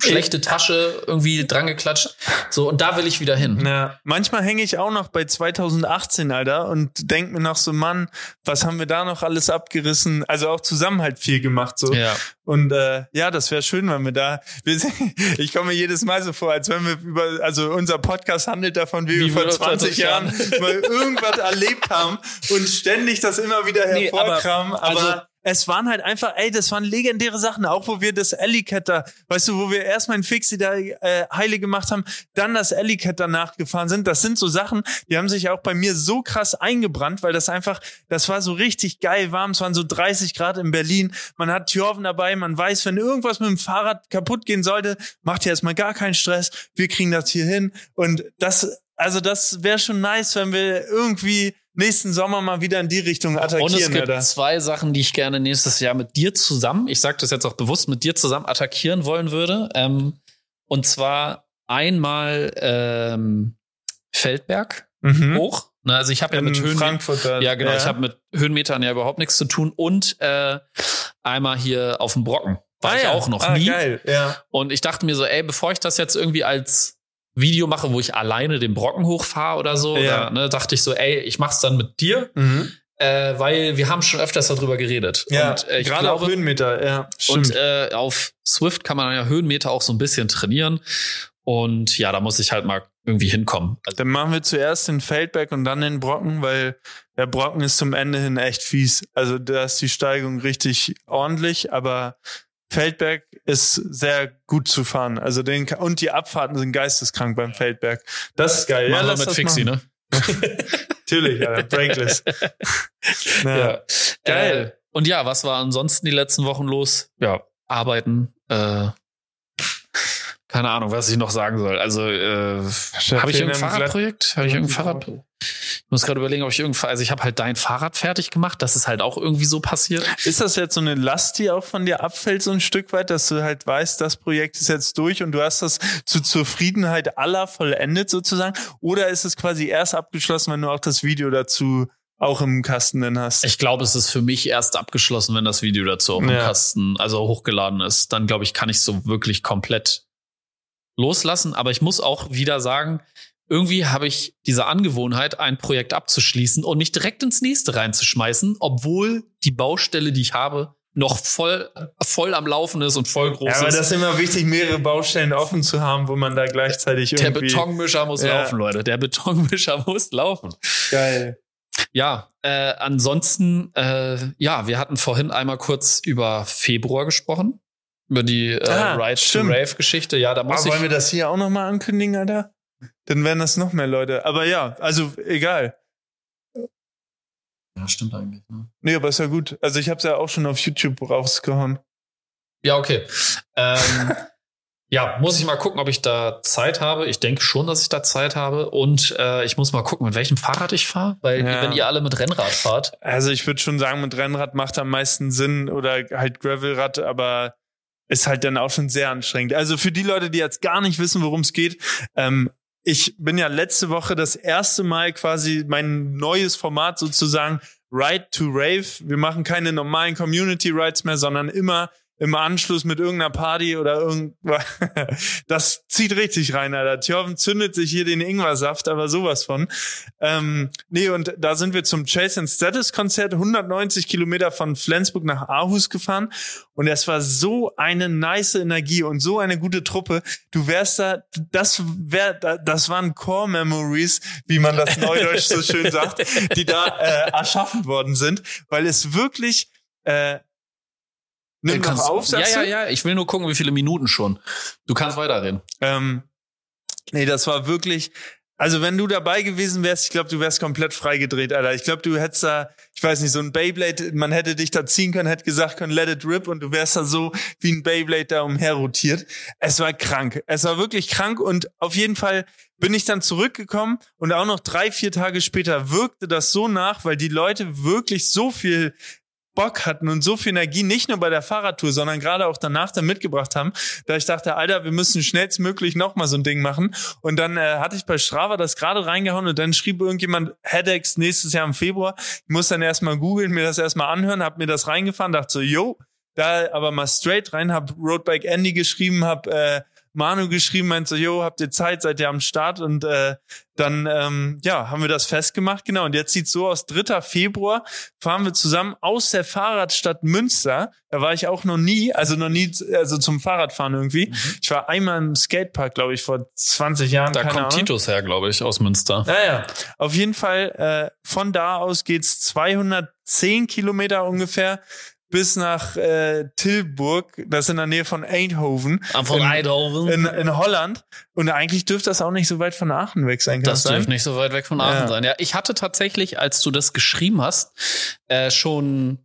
schlechte Tasche irgendwie drangeklatscht. So, und da will ich wieder hin. Ja, manchmal hänge ich auch noch bei 2018, Alter, und denk mir noch so, Mann, was haben wir da noch alles abgerissen? Also auch zusammen halt viel gemacht, so. Ja. Und äh, ja, das wäre schön, wenn wir da. Wir, (laughs) ich komme mir jedes Mal so vor, als wenn wir über, also unser Podcast handelt davon, wie, Wie wir vor wir vor 20 20 Jahren mal irgendwas erlebt haben und ständig das immer wieder Nee, aber- hervorkramen. aber, also- es waren halt einfach, ey, das waren legendäre Sachen, auch wo wir das da, weißt du, wo wir erstmal ein Fixie da äh, heile gemacht haben, dann das gefahren sind. Das sind so Sachen, die haben sich auch bei mir so krass eingebrannt, weil das einfach, das war so richtig geil warm. Es waren so 30 Grad in Berlin. Man hat Thjörven dabei, man weiß, wenn irgendwas mit dem Fahrrad kaputt gehen sollte, macht ihr erstmal gar keinen Stress. Wir kriegen das hier hin. Und das, also das wäre schon nice, wenn wir irgendwie nächsten Sommer mal wieder in die Richtung attackieren, Und es gibt Alter. zwei Sachen, die ich gerne nächstes Jahr mit dir zusammen, ich sage das jetzt auch bewusst, mit dir zusammen attackieren wollen würde. Ähm, und zwar einmal ähm, Feldberg Mhm. hoch. Na, also ich habe ja mit Höhen. Ja, genau. Ich habe mit Höhenmetern ja überhaupt nichts zu tun. Und äh, einmal hier auf dem Brocken. War Ah ich ja. auch noch ah, nie. geil, ja. Und ich dachte mir so, ey, bevor ich das jetzt irgendwie als Video mache, wo ich alleine den Brocken hochfahre oder so, Ja. oder, ne, dachte ich so, ey, ich mach's dann mit dir, Mhm. äh, weil wir haben schon öfters darüber geredet. Ja, und äh, gerade glaube, auf Höhenmeter, ja. Stimmt. und äh, auf Swift kann man ja Höhenmeter auch so ein bisschen trainieren. Und ja, da muss ich halt mal irgendwie hinkommen. Also, Dann machen wir zuerst den Feldberg und dann den Brocken, weil der Brocken ist zum Ende hin echt fies. Also da ist die Steigung richtig ordentlich, aber Feldberg ist sehr gut zu fahren. Also den und die Abfahrten sind geisteskrank beim Feldberg. Das ist geil. machen wir lass mit Fixie, machen. ne? (laughs) (laughs) Natürlich, Alter, Breakless. (laughs) ja. Ja. Geil. Äh, und ja, was war ansonsten die letzten Wochen los? Ja, arbeiten. Äh, keine Ahnung, was ich noch sagen soll. Also, äh, habe ich irgendein Fahrradprojekt? Habe ich irgendein Fahrrad? Ich muss gerade überlegen, ob ich irgendein, also ich habe halt dein Fahrrad fertig gemacht. Das ist halt auch irgendwie so passiert. Ist das jetzt so eine Last, die auch von dir abfällt, so ein Stück weit, dass du halt weißt, das Projekt ist jetzt durch und du hast das zur Zufriedenheit aller vollendet sozusagen? Oder ist es quasi erst abgeschlossen, wenn du auch das Video dazu auch im Kasten dann hast? Ich glaube, es ist für mich erst abgeschlossen, wenn das Video dazu auf dem Ja. Kasten, also hochgeladen ist. Dann glaube ich, kann ich so wirklich komplett loslassen. Aber ich muss auch wieder sagen, irgendwie habe ich diese Angewohnheit, ein Projekt abzuschließen und mich direkt ins nächste reinzuschmeißen, obwohl die Baustelle, die ich habe, noch voll, voll am Laufen ist und voll groß Ja, aber ist. das ist immer wichtig, mehrere Baustellen offen zu haben, wo man da gleichzeitig Der irgendwie... Betonmischer muss Ja. laufen, Leute. Der Betonmischer (laughs) muss laufen. Geil. Ja, äh, ansonsten, äh, ja, wir hatten vorhin einmal kurz über Februar gesprochen. Über die äh, Ah, Ride to stimmt. Rave-Geschichte. Ja, da muss Aber wollen wir ich. das hier auch nochmal ankündigen, Alter? Dann werden das noch mehr Leute. Aber ja, also egal. Ja, stimmt eigentlich. Ne? Nee, aber ist ja gut. Also ich habe es ja auch schon auf YouTube rausgehauen. Ja, okay. Ähm, (laughs) ja, muss ich mal gucken, ob ich da Zeit habe. Ich denke schon, dass ich da Zeit habe. Und äh, ich muss mal gucken, mit welchem Fahrrad ich fahre. Weil Ja. wenn ihr alle mit Rennrad fahrt, Also ich würde schon sagen, mit Rennrad macht am meisten Sinn oder halt Gravelrad, aber ist halt dann auch schon sehr anstrengend. Also für die Leute, die jetzt gar nicht wissen, worum es geht, ähm, ich bin ja letzte Woche das erste Mal quasi mein neues Format sozusagen Ride to Rave. Wir machen keine normalen Community Rides mehr, sondern immer im Anschluss mit irgendeiner Party oder irgendwas. (laughs) Das zieht richtig rein, Alter. Thjörven zündet sich hier den Ingwersaft, aber sowas von. Ähm, nee, und da sind wir zum Chase and Status Konzert 190 Kilometer von Flensburg nach Aarhus gefahren. Und es war so eine nice Energie und so eine gute Truppe. Du wärst da, das wär, da- das waren Core Memories, wie man das neudeutsch so schön sagt, die da äh, erschaffen worden sind, weil es wirklich, äh, nimm Du noch kannst- auf, sagst ja, du? ja, ja. Ich will nur gucken, wie viele Minuten schon. Du kannst weiterreden. Ähm, nee, das war wirklich. Also wenn du dabei gewesen wärst, ich glaube, du wärst komplett freigedreht, Alter. Ich glaube, du hättest da, ich weiß nicht, so ein Beyblade, man hätte dich da ziehen können, hätte gesagt können, let it rip und du wärst da so wie ein Beyblade da umherrotiert. Es war krank. Es war wirklich krank und auf jeden Fall bin ich dann zurückgekommen und auch noch drei, vier Tage später wirkte das so nach, weil die Leute wirklich so viel Bock hatten und so viel Energie, nicht nur bei der Fahrradtour, sondern gerade auch danach dann mitgebracht haben, da ich dachte, Alter, wir müssen schnellstmöglich nochmal so ein Ding machen. Und dann äh, hatte ich bei Strava das gerade reingehauen und dann schrieb irgendjemand Headaches nächstes Jahr im Februar. Ich muss dann erstmal googeln, mir das erstmal anhören, hab mir das reingefahren, dachte so, yo, da aber mal straight rein, hab Roadbike Andy geschrieben, hab äh, Manu geschrieben, meint so, yo, habt ihr Zeit, seid ihr am Start? Und äh, dann, ähm, ja, haben wir das festgemacht, genau. Und jetzt sieht's so aus, 3. Februar fahren wir zusammen aus der Fahrradstadt Münster. Da war ich auch noch nie, also noch nie, also zum Fahrradfahren irgendwie. Ich war einmal im Skatepark, glaube ich, vor 20 Jahren. Da kommt Ahnung. Titus her, glaube ich, aus Münster. Naja, auf jeden Fall, äh, von da aus geht's 210 Kilometer ungefähr bis nach äh, Tilburg, das ist in der Nähe von Eindhoven. Von in, Eindhoven. in, in Holland. Und eigentlich dürfte das auch nicht so weit von Aachen weg sein. Das das sein? dürfte nicht so weit weg von Aachen Ja. sein. Ja, ich hatte tatsächlich, als du das geschrieben hast, äh, schon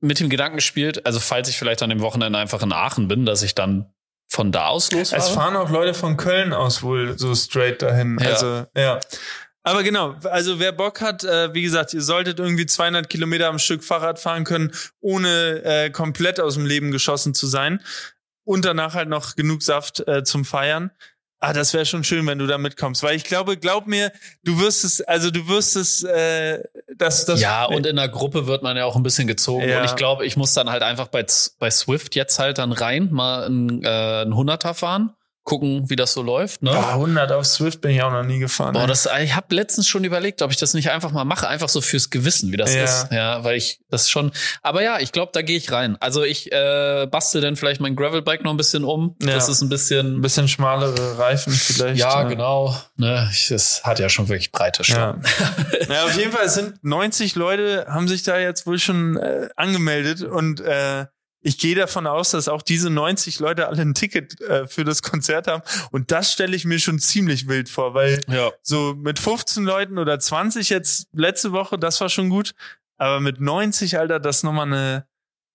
mit dem Gedanken gespielt, also falls ich vielleicht an dem Wochenende einfach in Aachen bin, dass ich dann von da aus losfahre. Es fahren auch Leute von Köln aus wohl so straight dahin. Ja. Also, ja. Aber genau, also wer Bock hat, äh, wie gesagt, ihr solltet irgendwie 200 Kilometer am Stück Fahrrad fahren können, ohne äh, komplett aus dem Leben geschossen zu sein. Und danach halt noch genug Saft äh, zum Feiern. Ah, das wäre schon schön, wenn du da mitkommst, weil ich glaube, glaub mir, du wirst es, also du wirst es, äh, dass das ja, und in der Gruppe wird man ja auch ein bisschen gezogen. Ja. Und ich glaube, ich muss dann halt einfach bei, bei Swift jetzt halt dann rein, mal ein, äh, ein Hunderter fahren, gucken, wie das so läuft. Ne? Boah, 100 auf Swift bin ich auch noch nie gefahren. Boah, ey. das, ich habe letztens schon überlegt, ob ich das nicht einfach mal mache, einfach so fürs Gewissen, wie das Ja. ist. Ja, weil ich das schon. Aber ja, ich glaube, da gehe ich rein. Also ich äh, bastel dann vielleicht mein Gravelbike noch ein bisschen um. Ja. Das ist ein ein bisschen. bisschen schmalere Reifen vielleicht. Ja, genau. Ne, ich, es hat ja schon wirklich breite Ja. (laughs) Stellen. naja, auf jeden Fall es sind 90 Leute, haben sich da jetzt wohl schon äh, angemeldet und äh, ich gehe davon aus, dass auch diese 90 Leute alle ein Ticket äh, für das Konzert haben. Und das stelle ich mir schon ziemlich wild vor, weil Ja. so mit 15 Leuten oder 20 jetzt letzte Woche, das war schon gut. Aber mit 90, Alter, das ist nochmal eine,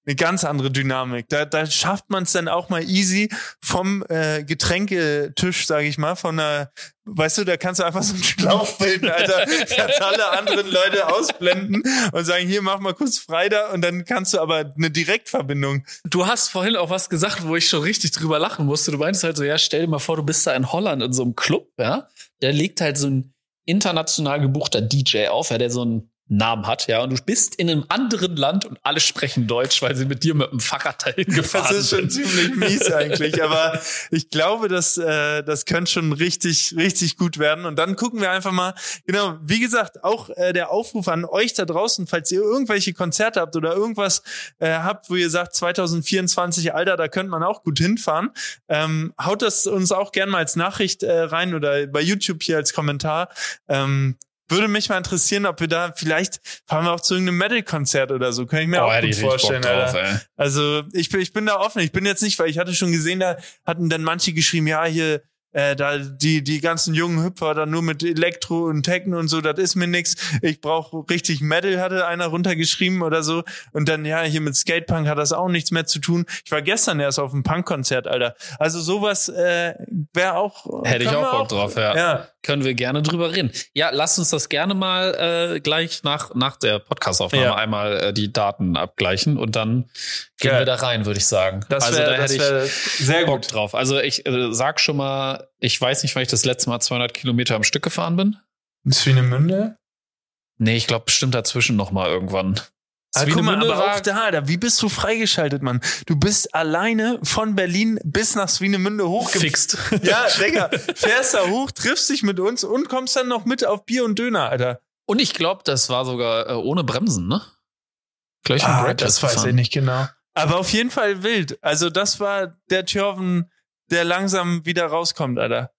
eine ganz andere Dynamik. Da, da schafft man es dann auch mal easy vom äh, Getränketisch, sage ich mal, von einer, weißt du, da kannst du einfach so einen Schlauch (laughs) bilden, Alter, kannst alle anderen Leute ausblenden und sagen, hier, mach mal kurz frei da und dann kannst du aber eine Direktverbindung. Du hast vorhin auch was gesagt, wo ich schon richtig drüber lachen musste. Du meinst halt so, ja, stell dir mal vor, du bist da in Holland in so einem Club, ja. Der legt halt so ein international gebuchter DJ auf, ja, der so ein Namen hat, ja, und du bist in einem anderen Land und alle sprechen Deutsch, weil sie mit dir mit dem Fahrrad dahin gefahren Das ist schon sind. ziemlich mies eigentlich, aber ich glaube, dass äh, das könnte schon richtig, richtig gut werden. Und dann gucken wir einfach mal, genau, wie gesagt, auch äh, der Aufruf an euch da draußen, falls ihr irgendwelche Konzerte habt oder irgendwas äh, habt, wo ihr sagt, 2024, Alter, da könnte man auch gut hinfahren, ähm, haut das uns auch gerne mal als Nachricht äh, rein oder bei YouTube hier als Kommentar. Ähm, würde mich mal interessieren, ob wir da vielleicht fahren wir auch zu irgendeinem Metal-Konzert oder so. Kann ich mir Boah, auch gut vorstellen. Drauf. Also ich bin, ich bin da offen. Ich bin jetzt nicht, weil ich hatte schon gesehen, da hatten dann manche geschrieben, ja, hier, äh, da die, die ganzen jungen Hüpfer da nur mit Elektro und Techno und so, das ist mir nix. Ich brauche richtig Metal, hatte einer runtergeschrieben oder so. Und dann, ja, hier mit Skatepunk hat das auch nichts mehr zu tun. Ich war gestern erst auf einem Punk-Konzert, Alter. Also sowas äh, wäre auch. Hätte ich auch Bock drauf, ja. Ja, Können wir gerne drüber reden. Ja, lasst uns das gerne mal äh, gleich nach, nach der Podcastaufnahme Ja. einmal äh, die Daten abgleichen und dann gehen Geil. wir da rein, würde ich sagen. das also da hätte ich sehr Bock gut. drauf. Also ich äh, sag schon mal, ich weiß nicht, wann ich das letzte Mal 200 Kilometer am Stück gefahren bin. Swinemünde? Nee, ich glaube bestimmt dazwischen noch mal irgendwann. Ah, guck mal, aber war- auch da, da, wie bist du freigeschaltet, Mann? Du bist alleine von Berlin bis nach Swinemünde hochgefixt. Fixt. (laughs) Ja, Digga, fährst da hoch, triffst dich mit uns und kommst dann noch mit auf Bier und Döner, Alter. Und ich glaube, das war sogar äh, ohne Bremsen, ne? Gleich Ah, Break das weiß ich nicht genau. Aber auf jeden Fall wild. Also das war der Thjörven, der langsam wieder rauskommt, Alter.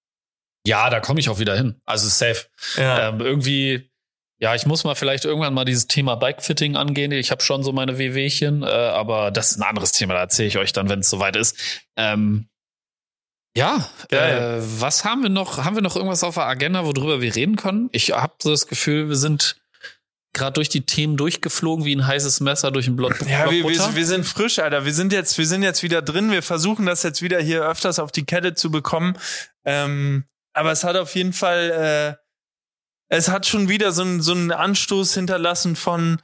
Ja, da komme ich auch wieder hin. Also safe. Ja. Ähm, irgendwie, ja, ich muss mal vielleicht irgendwann mal dieses Thema Bikefitting angehen. Ich habe schon so meine Wehwehchen, äh, aber das ist ein anderes Thema. Da erzähle ich euch dann, wenn es soweit ist. Ähm, ja, äh, was haben wir noch? Haben wir noch irgendwas auf der Agenda, worüber wir reden können? Ich habe so das Gefühl, wir sind gerade durch die Themen durchgeflogen wie ein heißes Messer durch ein Blott. Ja, wir, wir, wir sind frisch, Alter. Wir sind jetzt, wir sind jetzt wieder drin. Wir versuchen das jetzt wieder hier öfters auf die Kette zu bekommen. Ähm, aber es hat auf jeden Fall, äh, es hat schon wieder so einen so einen Anstoß hinterlassen von,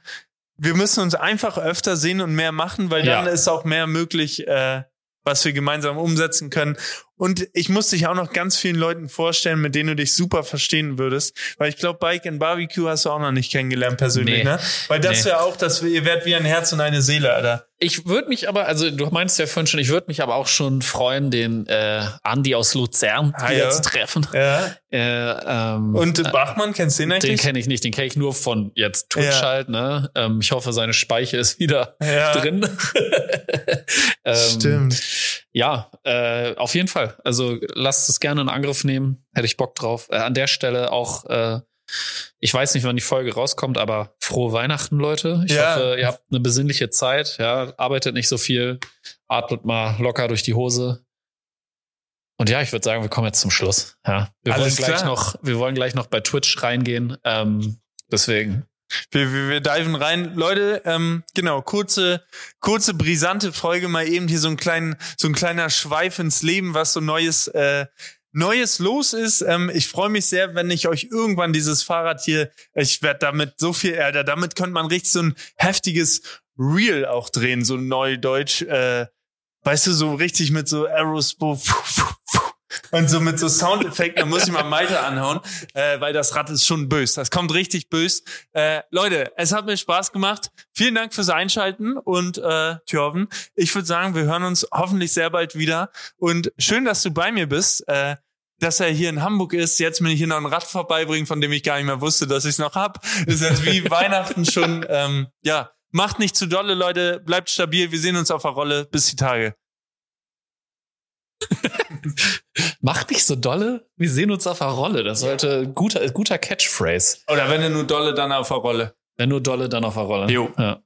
wir müssen uns einfach öfter sehen und mehr machen, weil dann Ja. ist auch mehr möglich, äh, was wir gemeinsam umsetzen können. Und ich muss dich auch noch ganz vielen Leuten vorstellen, mit denen du dich super verstehen würdest. Weil ich glaube, Bike and Barbecue hast du auch noch nicht kennengelernt persönlich, Nee. ne? Weil das Nee. wäre auch, dass wir, ihr werdet wie ein Herz und eine Seele, Alter. Ich würde mich aber, also du meinst ja vorhin schon, ich würde mich aber auch schon freuen, den äh, Andi aus Luzern Ah, wieder ja. zu treffen. Ja. (laughs) Äh, ähm, Und Bachmann, kennst du den den eigentlich? kenne ich nicht, den kenne ich nur von jetzt Twitch Ja. halt. Ne? Ähm, ich hoffe, seine Speiche ist wieder Ja. (laughs) drin. (laughs) ähm, Stimmt. Ja, äh, auf jeden Fall. Also lasst es gerne in Angriff nehmen. Hätte ich Bock drauf. Äh, an der Stelle auch, äh, ich weiß nicht, wann die Folge rauskommt, aber frohe Weihnachten, Leute. Ich Ja. hoffe, ihr habt eine besinnliche Zeit. Ja, arbeitet nicht so viel, atmet mal locker durch die Hose. Und ja, ich würde sagen, wir kommen jetzt zum Schluss. Ja, wir wollen Alles gleich klar. noch, wir wollen gleich noch bei Twitch reingehen. Ähm, deswegen Wir, wir, wir diven rein. Leute, ähm, genau, kurze, kurze, brisante Folge, mal eben hier so ein kleinen, so ein kleiner Schweif ins Leben, was so Neues, äh, Neues los ist. Ähm, ich freue mich sehr, wenn ich euch irgendwann dieses Fahrrad hier, ich werde damit so viel, äh, damit könnte man richtig so ein heftiges Reel auch drehen, so neudeutsch, äh, weißt du, so richtig mit so Aerospo und so mit so Soundeffekten, da muss ich mal Malte anhauen, äh, weil das Rad ist schon bös. Das kommt richtig bös. Äh, Leute, es hat mir Spaß gemacht. Vielen Dank fürs Einschalten und äh, Thjörven, ich würde sagen, wir hören uns hoffentlich sehr bald wieder. Und schön, dass du bei mir bist. Äh, dass er hier in Hamburg ist, jetzt mir hier noch ein Rad vorbeibringen, von dem ich gar nicht mehr wusste, dass ich es noch hab. Ist jetzt wie (laughs) Weihnachten schon. Ähm, ja, macht nicht zu dolle, Leute. Bleibt stabil. Wir sehen uns auf der Rolle. Bis die Tage. (laughs) macht nicht so dolle. Wir sehen uns auf der Rolle. Das sollte guter, guter Catchphrase. Oder wenn er nur dolle, dann auf der Rolle. Wenn nur dolle, dann auf der Rolle. Jo. Ja.